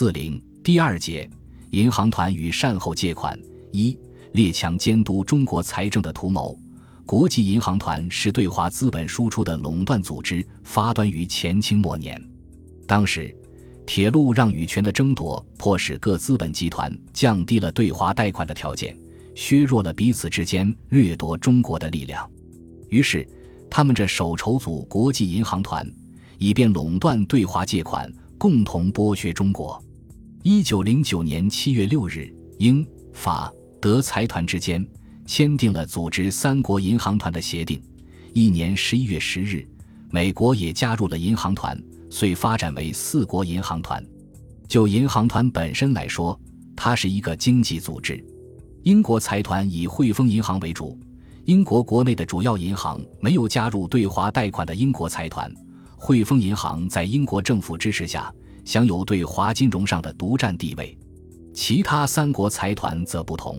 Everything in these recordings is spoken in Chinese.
四零第二节，银行团与善后借款一列强监督中国财政的图谋。国际银行团是对华资本输出的垄断组织，发端于前清末年。当时，铁路让与权的争夺，迫使各资本集团降低了对华贷款的条件，削弱了彼此之间掠夺中国的力量。于是，他们这手筹组国际银行团，以便垄断对华借款，共同剥削中国。一九零九年七月六日，英法德财团之间。签订了组织三国银行团的协定。一年十一月十日，美国也加入了银行团，遂发展为四国银行团。就银行团本身来说，它是一个经济组织。英国财团以汇丰银行为主，英国国内的主要银行没有加入对华贷款的英国财团。汇丰银行在英国政府支持下，享有对华金融上的独占地位。其他三国财团则不同。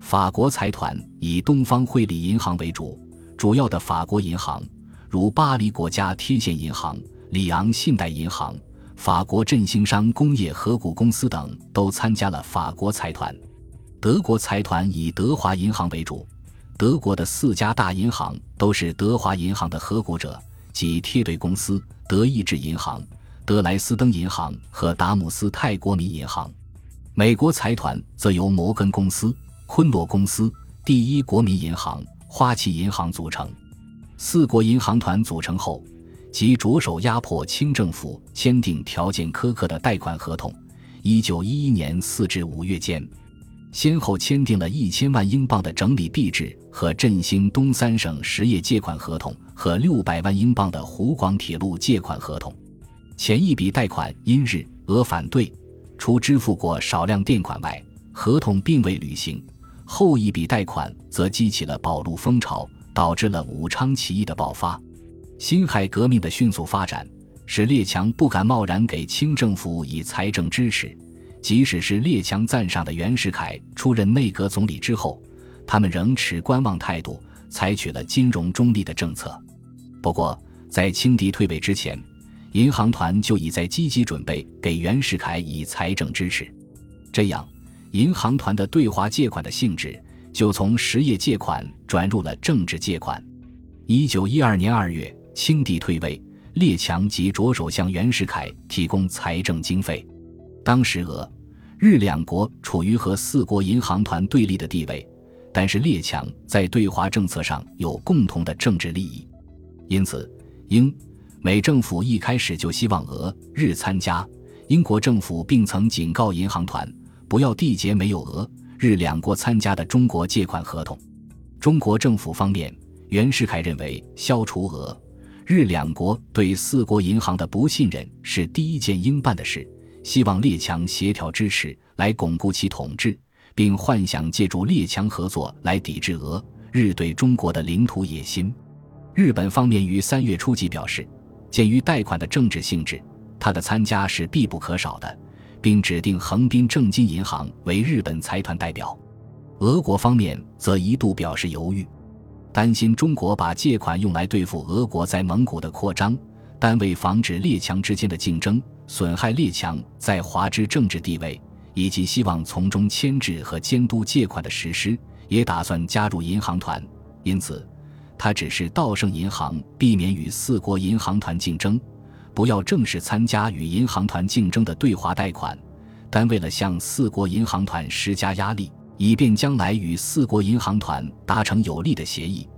法国财团以东方汇理银行为主，主要的法国银行如巴黎国家贴现银行、里昂信贷银行、法国振兴商工业合股公司等都参加了法国财团。德国财团以德华银行为主，德国的四家大银行都是德华银行的合股者，即贴对公司、德意志银行、德莱斯登银行和达姆斯泰国民银行。美国财团则由摩根公司。昆罗公司、第一国民银行、花旗银行组成。四国银行团组成后，即着手压迫清政府签订条件苛刻的贷款合同。一九一一年四至五月间，先后签订了一千万英镑的整理币制和振兴东三省实业借款合同，和六百万英镑的湖广铁路借款合同。前一笔贷款因日俄反对，除支付过少量垫款外，合同并未履行。后一笔贷款则激起了保路风潮，导致了武昌起义的爆发。辛亥革命的迅速发展，使列强不敢贸然给清政府以财政支持。即使是列强赞赏的袁世凯出任内阁总理之后，他们仍持观望态度，采取了金融中立的政策。不过，在清敌退位之前，银行团就已在积极准备给袁世凯以财政支持。这样。银行团的对华借款的性质就从实业借款转入了政治借款。一九一二年二月，清帝退位，列强即着手向袁世凯提供财政经费。当时俄、日两国处于和四国银行团对立的地位，但是列强在对华政策上有共同的政治利益，因此英、美政府一开始就希望俄、日参加。英国政府并曾警告银行团。不要缔结没有俄日两国参加的中国借款合同。中国政府方面，袁世凯认为消除俄日两国对四国银行的不信任是第一件应办的事，希望列强协调支持来巩固其统治，并幻想借助列强合作来抵制俄日对中国的领土野心。日本方面于三月初即表示，鉴于贷款的政治性质，他的参加是必不可少的。并指定横滨正金银行为日本财团代表，俄国方面则一度表示犹豫，担心中国把借款用来对付俄国在蒙古的扩张，但为防止列强之间的竞争损害列强在华之政治地位，以及希望从中牵制和监督借款的实施，也打算加入银行团。因此，他只是道盛银行避免与四国银行团竞争。不要正式参加与银行团竞争的对华贷款，但为了向四国银行团施加压力，以便将来与四国银行团达成有利的协议，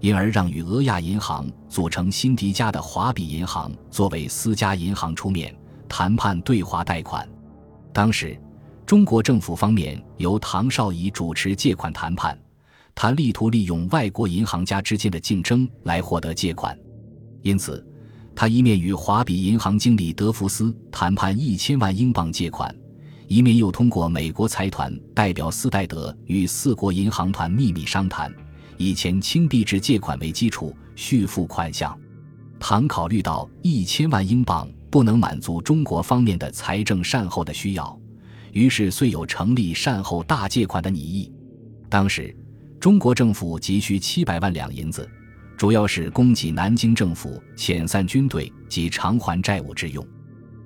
因而让与俄亚银行组成辛迪加的华比银行作为私家银行出面谈判对华贷款。当时，中国政府方面由唐绍仪主持借款谈判，他力图利用外国银行家之间的竞争来获得借款，因此。他一面与华比银行经理德福斯谈判一千万英镑借款，一面又通过美国财团代表斯戴德与四国银行团秘密商谈，以前清币制借款为基础续付款项。唐考虑到一千万英镑不能满足中国方面的财政善后的需要，于是遂有成立善后大借款的拟议。当时，中国政府急需七百万两银子。主要是供给南京政府遣散军队及偿还债务之用。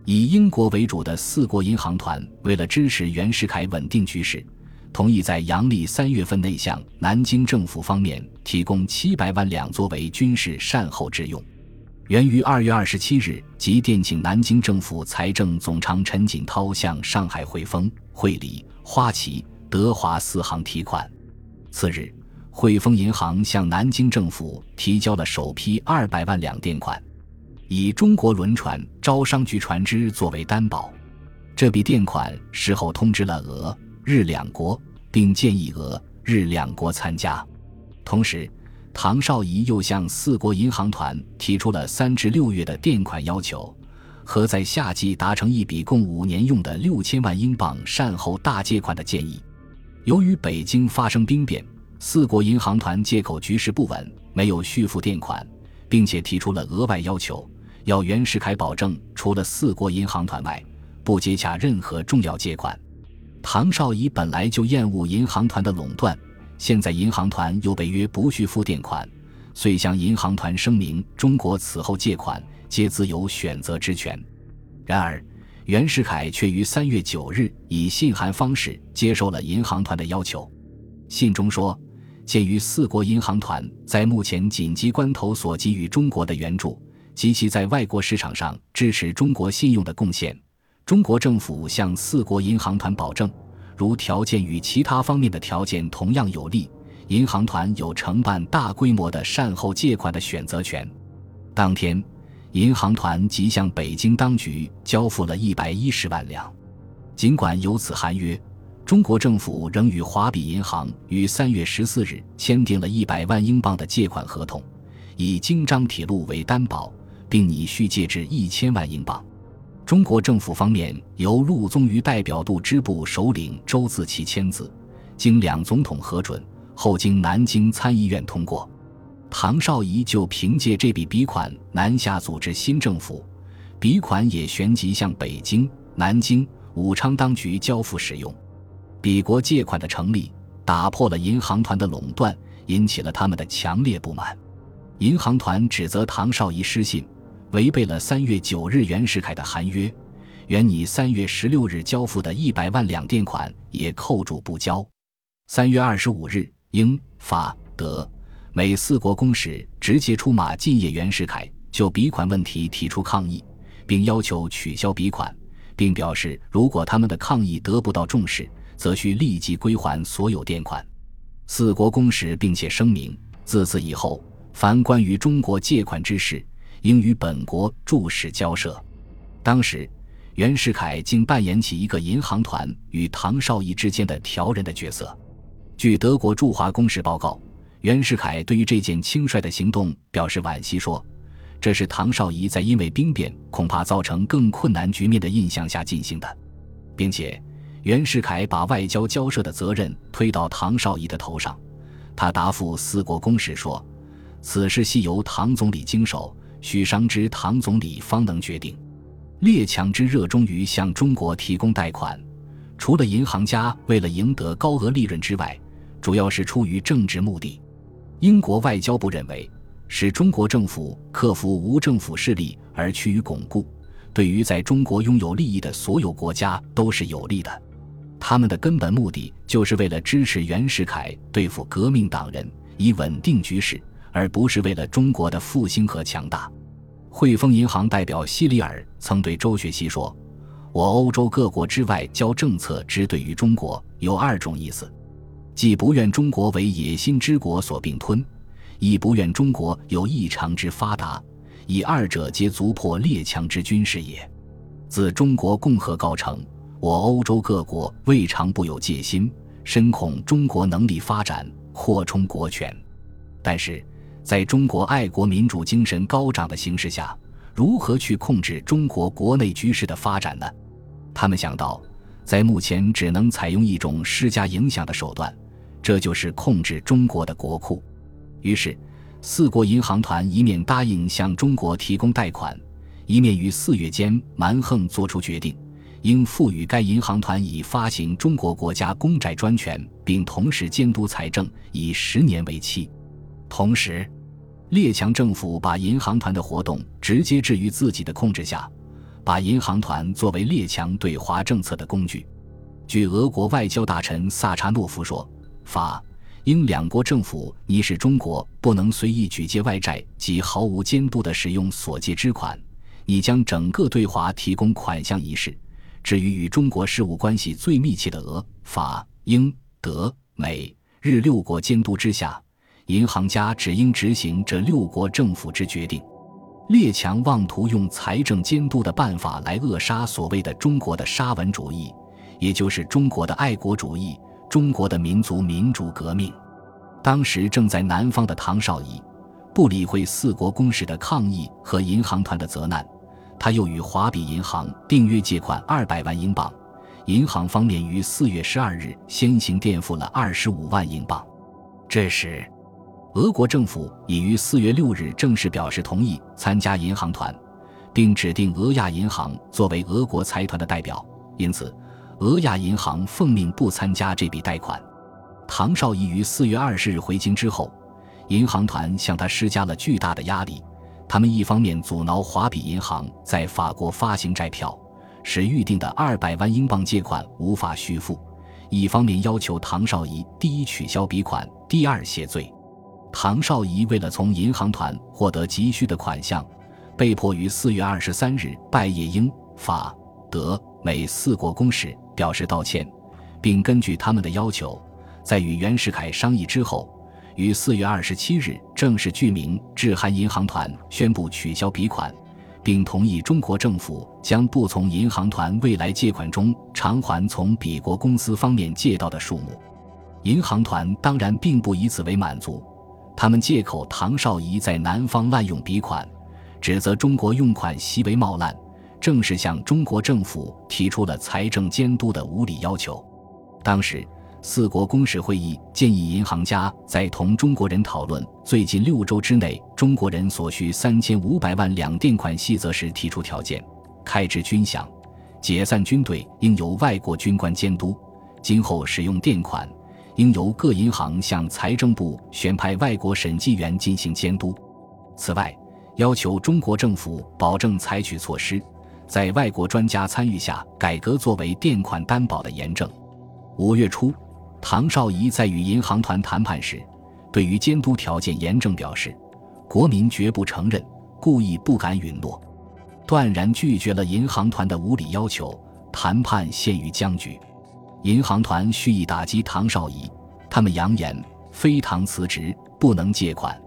以英国为主的四国银行团为了支持袁世凯稳定局势，同意在阳历三月份内向南京政府方面提供七百万两作为军事善后之用。源于二月二十七日即电请南京政府财政总长陈锦涛向上海汇丰、汇理、花旗、德华四行提款。次日，汇丰银行向南京政府提交了首批二百万两垫款。以中国轮船招商局船只作为担保，这笔垫款事后通知了俄日两国，并建议俄日两国参加。同时，唐绍仪又向四国银行团提出了三至六月的垫款要求，和在夏季达成一笔共五年用的六千万英镑善后大借款的建议。由于北京发生兵变，四国银行团借口局势不稳，没有续付垫款，并且提出了额外要求。要袁世凯保证，除了四国银行团外，不接洽任何重要借款。唐绍仪本来就厌恶银行团的垄断，现在银行团又被约不续付垫款，遂向银行团声明：中国此后借款皆自有选择之权。然而，袁世凯却于三月九日以信函方式接受了银行团的要求。信中说：“鉴于四国银行团在目前紧急关头所给予中国的援助。”及其在外国市场上支持中国信用的贡献，中国政府向四国银行团保证，如条件与其他方面的条件同样有利，银行团有承办大规模的善后借款的选择权。当天，银行团即向北京当局交付了一百一十万两。尽管有此函约，中国政府仍与华比银行于三月十四日签订了一百万英镑的借款合同，以京张铁路为担保。并拟续借至一千万英镑。中国政府方面由陆宗舆代表度支部首领周自齐签字，经两总统核准后，经南京参议院通过。唐绍仪就凭借这笔笔款南下组织新政府，笔款也旋即向北京、南京、武昌当局交付使用。比国借款的成立，打破了银行团的垄断，引起了他们的强烈不满。银行团指责唐绍仪失信。违背了三月九日袁世凯的函约，原拟三月十六日交付的一百万两垫款也扣住不交。三月二十五日，英、法、德、美四国公使直接出马进谒袁世凯，就笔款问题提出抗议，并要求取消笔款，并表示如果他们的抗议得不到重视，则需立即归还所有垫款。四国公使并且声明，自此以后，凡关于中国借款之事。应与本国注使交涉。当时，袁世凯竟扮演起一个银行团与唐绍仪之间的调人的角色。据德国驻华公使报告，袁世凯对于这件轻率的行动表示惋惜，说：“这是唐绍仪在因为兵变恐怕造成更困难局面的印象下进行的，并且袁世凯把外交交涉的责任推到唐绍仪的头上。他答复四国公使说：‘此事系由唐总理经手。’”许商之唐总理方能决定。列强之热衷于向中国提供贷款，除了银行家为了赢得高额利润之外，主要是出于政治目的。英国外交部认为，使中国政府克服无政府势力而趋于巩固，对于在中国拥有利益的所有国家都是有利的。他们的根本目的就是为了支持袁世凯对付革命党人，以稳定局势。而不是为了中国的复兴和强大。汇丰银行代表希里尔曾对周学熙说：“我欧洲各国之外交政策之对于中国有二种意思，既不愿中国为野心之国所并吞，亦不愿中国有异常之发达，以二者皆足破列强之军事也。自中国共和告成，我欧洲各国未尝不有戒心，深恐中国能力发展扩充国权，但是。”在中国爱国民主精神高涨的形势下，如何去控制中国国内局势的发展呢？他们想到，在目前只能采用一种施加影响的手段，这就是控制中国的国库。于是，四国银行团一面答应向中国提供贷款，一面于四月间蛮横作出决定，应赋予该银行团以发行中国国家公债专权，并同时监督财政，以十年为期。同时，列强政府把银行团的活动直接置于自己的控制下，把银行团作为列强对华政策的工具。据俄国外交大臣萨查诺夫说，法、英两国政府拟使中国不能随意举借外债及毫无监督地使用所借之款，拟将整个对华提供款项一事。至于与中国事务关系最密切的俄、法、英、德、美、日六国监督之下，银行家只应执行这六国政府之决定。列强妄图用财政监督的办法来扼杀所谓的中国的沙文主义。也就是中国的爱国主义，中国的民族民主革命。当时正在南方的唐绍仪，不理会四国公使的抗议和银行团的责难，他又与华比银行订约借款二百万英镑。银行方面于四月十二日先行垫付了二十五万英镑。这时，俄国政府已于四月六日正式表示同意参加银行团，并指定俄亚银行作为俄国财团的代表。因此。俄亚银行奉命不参加这笔贷款。唐绍仪于四月二十日回京之后，银行团向他施加了巨大的压力。他们一方面阻挠华比银行在法国发行债票，使预定的二百万英镑借款无法续付；一方面要求唐绍仪第一取消笔款，第二谢罪。唐绍仪为了从银行团获得急需的款项，被迫于四月二十三日拜谒英、法、德、美四国公使。表示道歉，并根据他们的要求，在与袁世凯商议之后，于四月二十七日正式具名致函银行团，宣布取消笔款，并同意中国政府将不从银行团未来借款中偿还从彼国公司方面借到的数目。银行团当然并不以此为满足，他们借口唐绍仪在南方滥用笔款，指责中国用款习为冒滥。正式向中国政府提出了财政监督的无理要求。当时，四国公使会议建议银行家在同中国人讨论最近六周之内中国人所需三千五百万两垫款细则时提出条件：开支军饷、解散军队应由外国军官监督；今后使用垫款应由各银行向财政部选派外国审计员进行监督。此外，要求中国政府保证采取措施。在外国专家参与下，改革作为垫款担保的严正。五月初，唐绍仪在与银行团谈判时，对于监督条件严正表示：“国民绝不承认，故意不敢允诺，断然拒绝了银行团的无理要求，谈判陷于僵局。”银行团蓄意打击唐绍仪，他们扬言非唐辞职不能借款。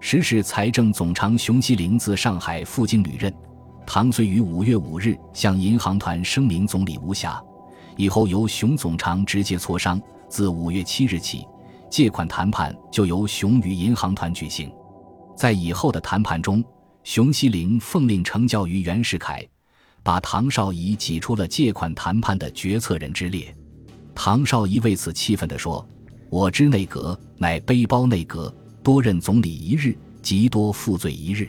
时事财政总长熊希龄自上海赴京履任。唐遂于五月五日向银行团声明总理无暇，以后由熊总长直接磋商。自五月七日起，借款谈判就由熊与银行团举行。在以后的谈判中，熊希龄奉令呈教于袁世凯，把唐绍仪挤出了借款谈判的决策人之列。唐绍仪为此气愤地说：“我之内阁乃背包内阁，多任总理一日，极多负罪一日。”